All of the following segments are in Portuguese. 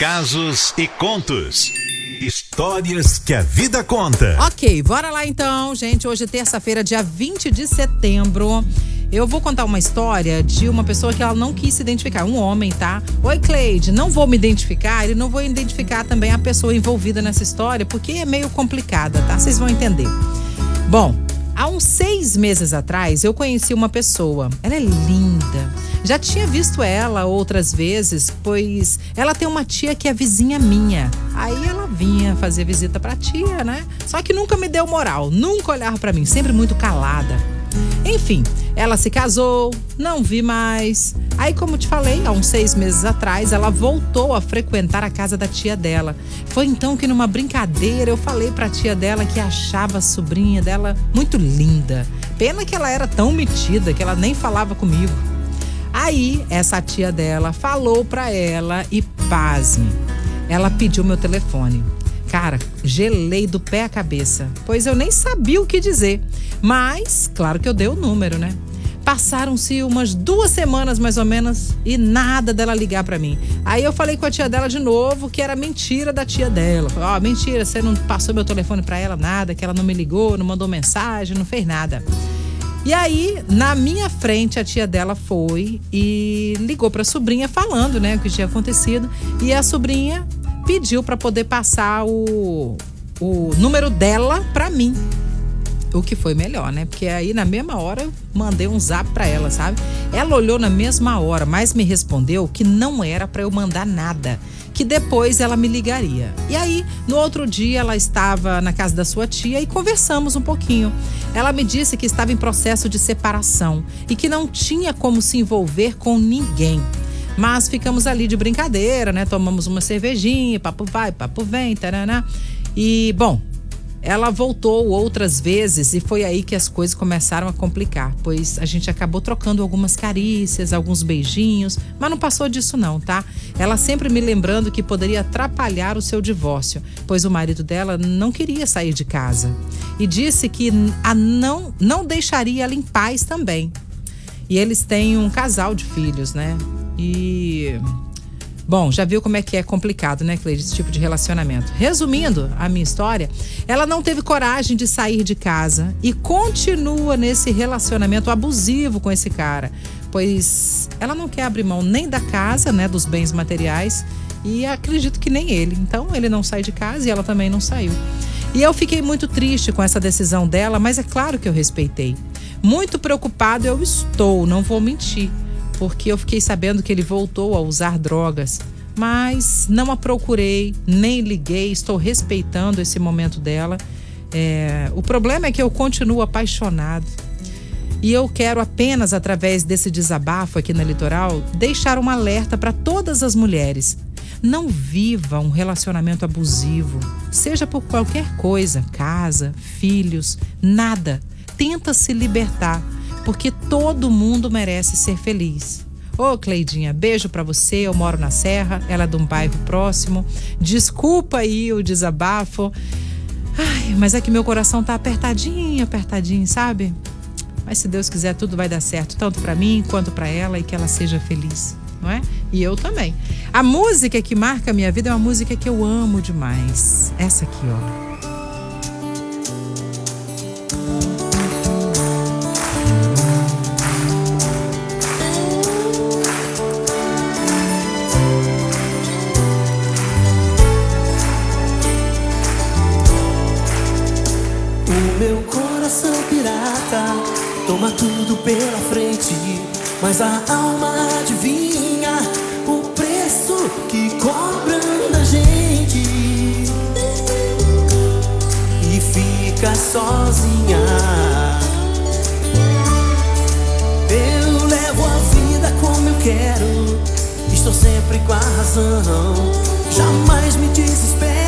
casos e contos. Histórias que a vida conta. Ok, bora lá então, gente. Hoje é terça-feira, dia 20 de setembro. Eu vou contar uma história de uma pessoa que ela não quis se identificar, um homem, tá? Oi, Cleide, não vou me identificar e não vou identificar também a pessoa envolvida nessa história, porque é meio complicada, tá? Vocês vão entender. Bom, há uns seis meses atrás eu conheci uma pessoa. Ela é linda. Já tinha visto ela outras vezes, pois ela tem uma tia que é vizinha minha. Aí ela vinha fazer visita pra tia, né? Só que nunca me deu moral, nunca olhava para mim, sempre muito calada. Enfim, ela se casou, não vi mais. Aí, como te falei, há uns seis meses atrás, ela voltou a frequentar a casa da tia dela. Foi então que, numa brincadeira, eu falei pra tia dela que achava a sobrinha dela muito linda. Pena que ela era tão metida que ela nem falava comigo. Aí, essa tia dela falou pra ela e pasme. Ela pediu meu telefone. Cara, gelei do pé à cabeça, pois eu nem sabia o que dizer. Mas, claro que eu dei o número, né? Passaram-se umas duas semanas mais ou menos e nada dela ligar para mim. Aí eu falei com a tia dela de novo que era mentira da tia dela. Ó, oh, mentira, você não passou meu telefone para ela nada, que ela não me ligou, não mandou mensagem, não fez nada. E aí, na minha frente, a tia dela foi e ligou para a sobrinha falando, né, o que tinha acontecido. E a sobrinha pediu para poder passar o, o número dela para mim. O que foi melhor, né? Porque aí na mesma hora eu mandei um zap para ela, sabe? Ela olhou na mesma hora, mas me respondeu que não era para eu mandar nada, que depois ela me ligaria. E aí, no outro dia, ela estava na casa da sua tia e conversamos um pouquinho. Ela me disse que estava em processo de separação e que não tinha como se envolver com ninguém. Mas ficamos ali de brincadeira, né? Tomamos uma cervejinha, papo vai, papo vem, taraná. E, bom, ela voltou outras vezes e foi aí que as coisas começaram a complicar, pois a gente acabou trocando algumas carícias, alguns beijinhos, mas não passou disso não, tá? Ela sempre me lembrando que poderia atrapalhar o seu divórcio, pois o marido dela não queria sair de casa e disse que a não não deixaria ela em paz também. E eles têm um casal de filhos, né? E Bom, já viu como é que é complicado, né, Cleide, esse tipo de relacionamento. Resumindo a minha história, ela não teve coragem de sair de casa e continua nesse relacionamento abusivo com esse cara, pois ela não quer abrir mão nem da casa, né, dos bens materiais, e acredito que nem ele. Então, ele não sai de casa e ela também não saiu. E eu fiquei muito triste com essa decisão dela, mas é claro que eu respeitei. Muito preocupado eu estou, não vou mentir porque eu fiquei sabendo que ele voltou a usar drogas. Mas não a procurei, nem liguei, estou respeitando esse momento dela. É, o problema é que eu continuo apaixonado. E eu quero apenas, através desse desabafo aqui na Litoral, deixar um alerta para todas as mulheres. Não viva um relacionamento abusivo, seja por qualquer coisa, casa, filhos, nada. Tenta se libertar porque todo mundo merece ser feliz. Ô, Cleidinha, beijo para você. Eu moro na Serra, ela é de um bairro próximo. Desculpa aí o desabafo. Ai, mas é que meu coração tá apertadinho, apertadinho, sabe? Mas se Deus quiser, tudo vai dar certo, tanto para mim quanto para ela e que ela seja feliz, não é? E eu também. A música que marca a minha vida é uma música que eu amo demais. Essa aqui, ó. Toma tudo pela frente, mas a alma adivinha o preço que cobram da gente e fica sozinha. Eu levo a vida como eu quero, estou sempre com a razão, jamais me desespero.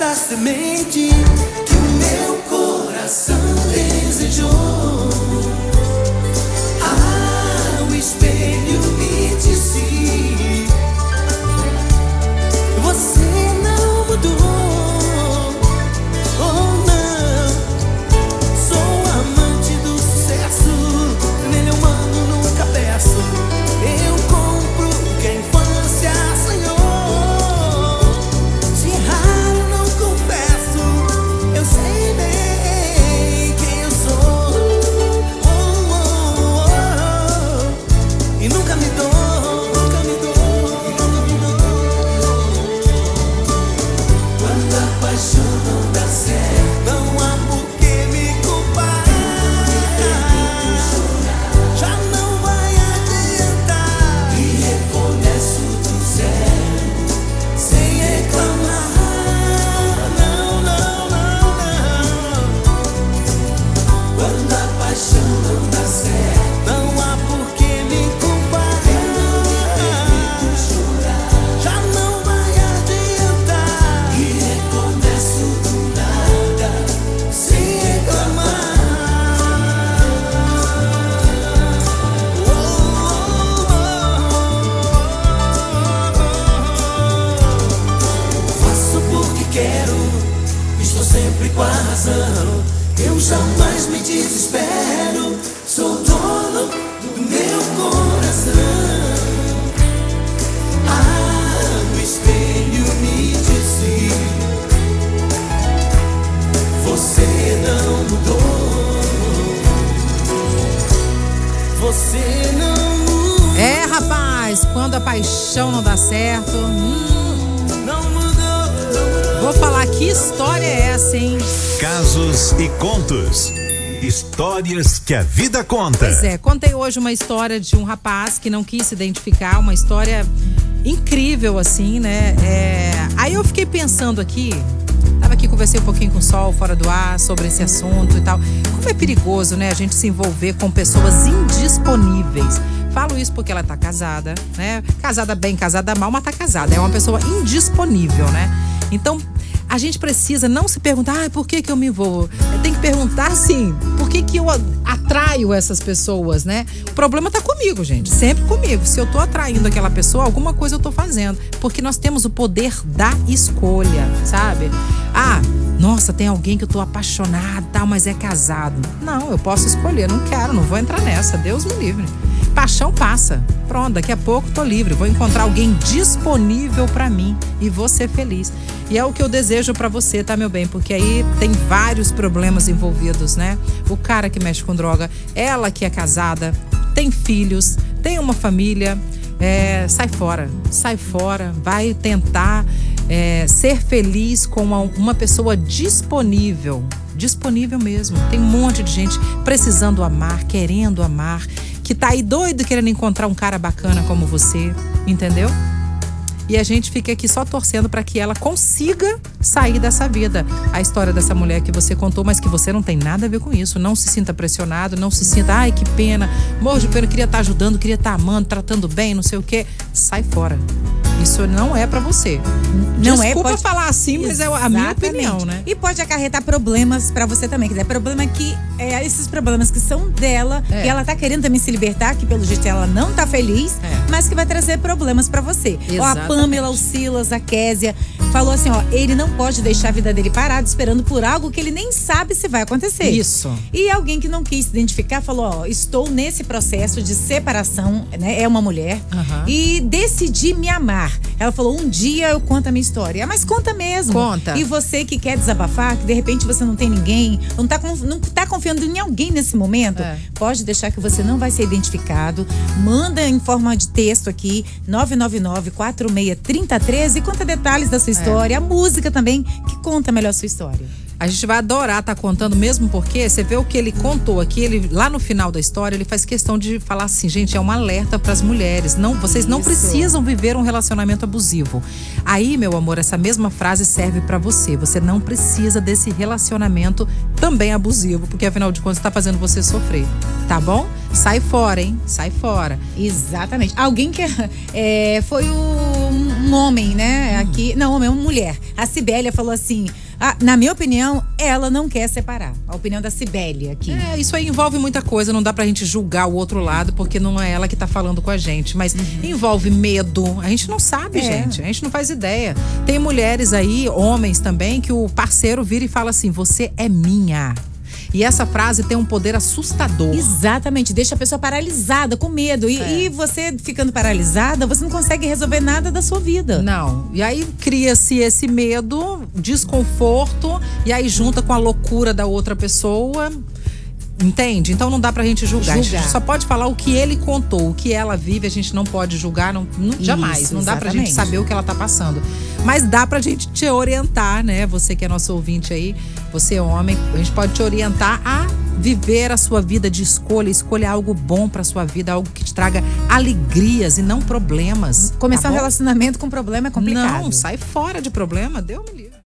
Cada semente que o meu coração desejou. Ah, o espelho quero, estou sempre com a razão. Eu jamais me desespero, sou dono do meu coração. Ah, o espelho me disse: Você não mudou. Você não mudou. É, rapaz, quando a paixão não dá certo. hum, vou falar que história é essa, hein? Casos e contos. Histórias que a vida conta. Pois é, contei hoje uma história de um rapaz que não quis se identificar, uma história incrível, assim, né? É, Aí eu fiquei pensando aqui, tava aqui, conversei um pouquinho com o Sol fora do ar sobre esse assunto e tal. Como é perigoso, né, a gente se envolver com pessoas indisponíveis. Falo isso porque ela tá casada, né? Casada bem, casada mal, mas tá casada. É uma pessoa indisponível, né? Então, a gente precisa não se perguntar, ah, por que, que eu me envolvo? Tem que perguntar assim, por que, que eu atraio essas pessoas, né? O problema tá comigo, gente. Sempre comigo. Se eu tô atraindo aquela pessoa, alguma coisa eu tô fazendo. Porque nós temos o poder da escolha, sabe? Ah, nossa, tem alguém que eu tô apaixonada, tal, mas é casado. Não, eu posso escolher, não quero, não vou entrar nessa. Deus me livre. Paixão passa. Pronto, daqui a pouco tô livre. Vou encontrar alguém disponível pra mim e vou ser feliz. E é o que eu desejo pra você, tá, meu bem? Porque aí tem vários problemas envolvidos, né? O cara que mexe com droga, ela que é casada, tem filhos, tem uma família. É, sai fora, sai fora, vai tentar é, ser feliz com uma, uma pessoa disponível. Disponível mesmo. Tem um monte de gente precisando amar, querendo amar, que tá aí doido querendo encontrar um cara bacana como você, entendeu? E a gente fica aqui só torcendo para que ela consiga sair dessa vida. A história dessa mulher que você contou, mas que você não tem nada a ver com isso. Não se sinta pressionado, não se sinta, ai que pena, morro de pena, queria estar ajudando, queria estar amando, tratando bem, não sei o quê. Sai fora. Isso não é para você. Não é, Desculpa pode- falar assim, mas é a minha Exatamente. opinião, né? E pode acarretar problemas pra você também. Quer dizer, problema que é esses problemas que são dela, É. e ela tá querendo também se libertar, que pelo jeito ela não tá feliz, É. mas que vai trazer problemas pra você. Ó, a Exatamente. Pamela, o Silas, a Késia, falou assim: ó, ele não pode deixar a vida dele parada esperando por algo que ele nem sabe se vai acontecer. Isso. E alguém que não quis se identificar falou: ó, estou nesse processo de separação, né? É uma mulher. Aham. E decidi me amar. Ela falou: um dia eu conto a minha história. Ah, Mas conta mesmo. Conta. E você que quer desabafar, que de repente você não tem ninguém, não tá, não tá confiando em alguém nesse momento, É. pode deixar que você não vai ser identificado. Manda em forma de texto aqui, 999-463013 e conta detalhes da sua história. A música também, que conta melhor a sua história. A gente vai adorar estar contando, mesmo porque você vê o que ele contou aqui, ele lá no final da história, ele faz questão de falar assim, gente, é um alerta para as mulheres. Não, vocês não Isso. precisam viver um relacionamento abusivo. Aí, meu amor, essa mesma frase serve para você. Você não precisa desse relacionamento também abusivo, porque afinal de contas está fazendo você sofrer, tá bom? Sai fora, hein? Sai fora. Exatamente. Alguém que é, foi o um, homem, né? Aqui. Não, homem, uma mulher. A Sibélia falou assim: ah, na minha opinião, ela não quer separar. A opinião da Sibélia aqui. É, isso aí envolve muita coisa, não dá pra gente julgar o outro lado, porque não é ela que tá falando com a gente. Mas envolve medo. A gente não sabe, Uhum. É. gente. A gente não faz ideia. Tem mulheres aí, homens também, que o parceiro vira e fala assim: você é minha. E essa frase tem um poder assustador. Exatamente, deixa a pessoa paralisada, com medo. E, É. e você ficando paralisada, você não consegue resolver nada da sua vida. Não. E aí cria-se esse medo, desconforto, e aí junta com a loucura da outra pessoa. Entende? Então não dá pra gente julgar. A Julgar. gente só pode falar o que ele contou, o que ela vive, a gente não pode julgar, não, não- jamais. Isso, não dá pra gente saber o que ela tá passando. Mas dá pra gente te orientar, né? Você que é nosso ouvinte aí, você é homem, a gente pode te orientar a viver a sua vida de escolha, escolha algo bom pra sua vida, algo que te traga alegrias e não problemas. Começar tá um relacionamento com problema é complicado. Não, sai fora de problema, deu me livre.